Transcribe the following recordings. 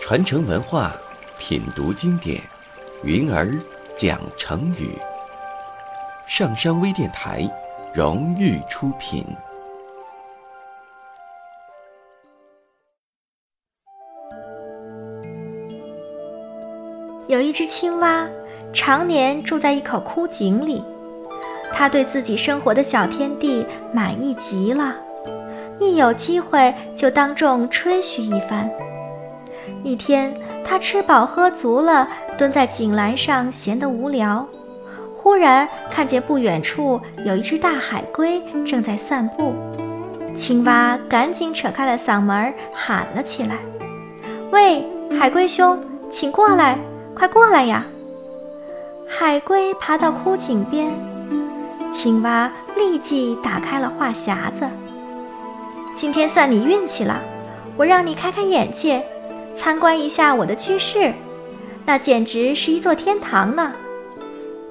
传承文化，品读经典，云儿讲成语。上山微电台荣誉出品。有一只青蛙，常年住在一口枯井里，它对自己生活的小天地满意极了，一有机会就当众吹嘘一番。一天，他吃饱喝足了，蹲在井栏上闲得无聊。忽然看见不远处有一只大海龟正在散步，青蛙赶紧扯开了嗓门喊了起来：“喂，海龟兄，请过来，快过来呀！”海龟爬到枯井边，青蛙立即打开了话匣子：“今天算你运气了，我让你开开眼界。”参观一下我的居室，那简直是一座天堂呢。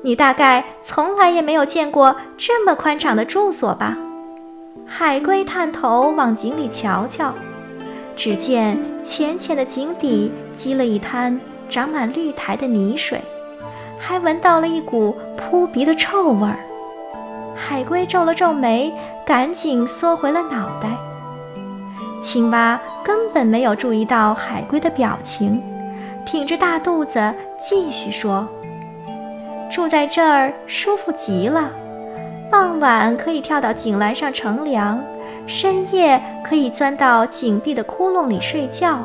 你大概从来也没有见过这么宽敞的住所吧？海龟探头往井里瞧瞧，只见浅浅的井底积了一滩长满绿苔的泥水，还闻到了一股扑鼻的臭味儿。海龟皱了皱眉，赶紧缩回了脑袋。青蛙根本没有注意到海龟的表情，挺着大肚子继续说：“住在这儿舒服极了，傍晚可以跳到井栏上乘凉，深夜可以钻到井壁的窟窿里睡觉，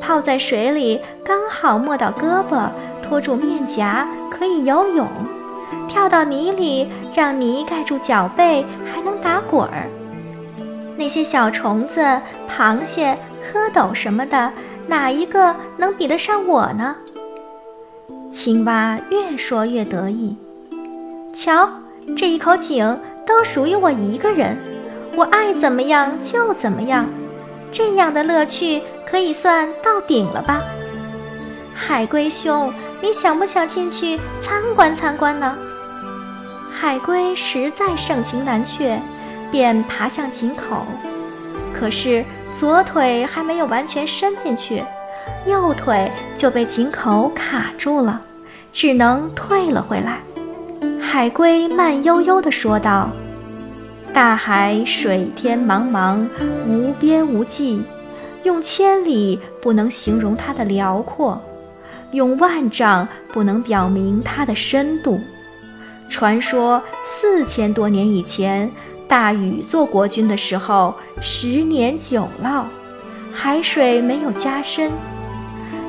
泡在水里刚好没到胳膊，托住面颊可以游泳，跳到泥里让泥盖住脚背还能打滚儿。”那些小虫子、螃蟹、蝌蚪什么的，哪一个能比得上我呢？青蛙越说越得意。瞧，这一口井都属于我一个人，我爱怎么样就怎么样，这样的乐趣可以算到顶了吧？海龟兄，你想不想进去参观参观呢？海龟实在盛情难却。便爬向井口，可是左腿还没有完全伸进去，右腿就被井口卡住了，只能退了回来。海龟慢悠悠地说道：“大海水天茫茫，无边无际，用千里不能形容它的辽阔，用万丈不能表明它的深度。传说四千多年以前。”大禹做国君的时候，十年九涝，海水没有加深；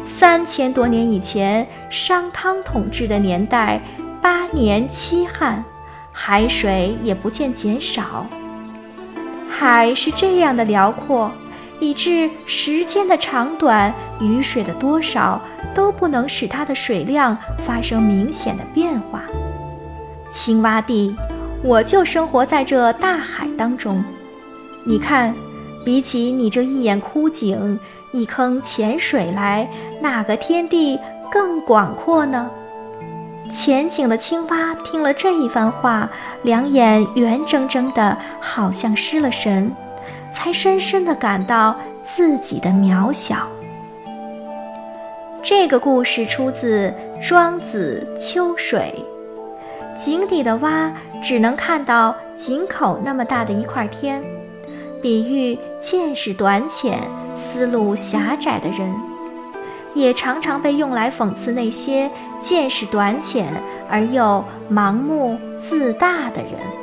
三千多年以前，商汤统治的年代，八年七旱，海水也不见减少。海是这样的辽阔，以致时间的长短、雨水的多少都不能使它的水量发生明显的变化。青蛙地。我就生活在这大海当中，你看，比起你这一眼枯井、一坑浅水来，哪个天地更广阔呢？浅井的青蛙听了这一番话，两眼圆睁睁的，好像失了神，才深深的感到自己的渺小。这个故事出自《庄子·秋水》。井底的蛙只能看到井口那么大的一块天，比喻见识短浅、思路狭窄的人，也常常被用来讽刺那些见识短浅而又盲目自大的人。